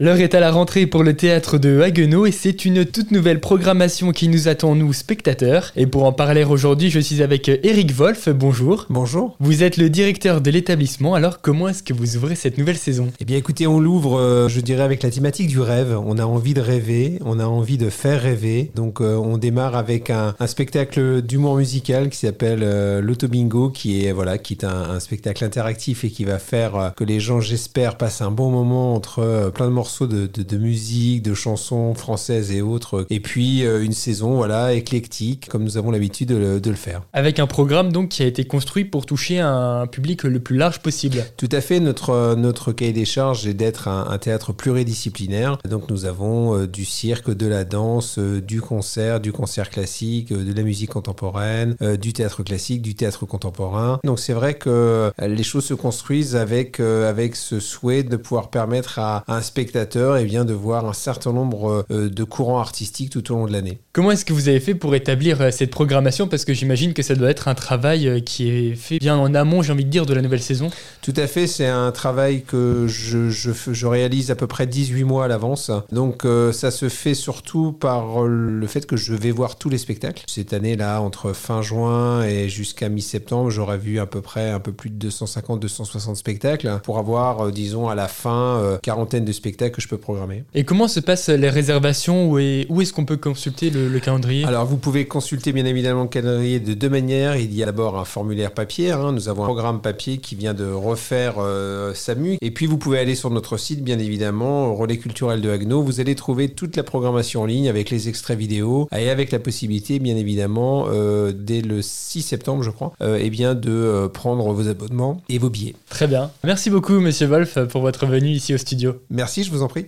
L'heure est à la rentrée pour le théâtre de Haguenau et c'est une toute nouvelle programmation qui nous attend, nous, spectateurs. Et pour en parler aujourd'hui, je suis avec Eric Wolf. Bonjour. Bonjour. Vous êtes le directeur de l'établissement, alors comment est-ce que vous ouvrez cette nouvelle saison? Eh bien écoutez, on l'ouvre, euh, je dirais, avec la thématique du rêve. On a envie de rêver, on a envie de faire rêver. Donc euh, on démarre avec un, un spectacle d'humour musical qui s'appelle euh, l'Autobingo, qui est, voilà, qui est un, un spectacle interactif et qui va faire euh, que les gens, j'espère, passent un bon moment entre plein de morceaux de, de- de musique, de chansons françaises et autres. Et puis euh, une saison, voilà, éclectique, comme nous avons l'habitude de, le- de le faire. Avec un programme donc qui a été construit pour toucher un public le plus large possible. Tout à fait, notre, euh, notre cahier des charges est d'être un, un théâtre pluridisciplinaire. Donc nous avons euh, du cirque, de la danse, du concert, du concert classique, de la musique contemporaine, du théâtre classique, du théâtre contemporain. Donc c'est vrai que les choses se construisent avec, avec ce souhait de pouvoir permettre à, à un spectateur eh bien, de voir un certain nombre euh, de courants artistiques tout au long de l'année. Comment est-ce que vous avez fait pour établir euh, cette programmation? Parce que j'imagine que ça doit être un travail euh, qui est fait bien en amont, j'ai envie de dire, de la nouvelle saison. Tout à fait, c'est un travail que je, je, réalise à peu près 18 mois à l'avance. Donc ça se fait surtout par le fait que je vais voir tous les spectacles. Cette année-là, entre fin juin et jusqu'à mi-septembre, j'aurais vu à peu près un peu plus de 250-260 spectacles pour avoir, disons, à la fin, quarantaine de spectacles que je peux programmer. Et comment se passent les réservations Où est- où est-ce qu'on peut consulter le, le calendrier? Alors, vous pouvez consulter bien évidemment le calendrier de deux manières. Il y a d'abord un formulaire papier. hein. Nous avons un programme papier qui vient de refaire euh, SAMU. Et puis, vous pouvez aller sur notre site, bien évidemment, Relais Culturel de Haguenau. Vous allez trouver toute la programmation en ligne avec les extraits vidéo et avec la possibilité, bien évidemment, euh, dès le 6 septembre, je crois, euh, eh bien, de euh, prendre vos abonnements et vos billets. Très bien. Merci beaucoup, monsieur Wolf, pour votre venue ici au studio. Merci, je vous en prie.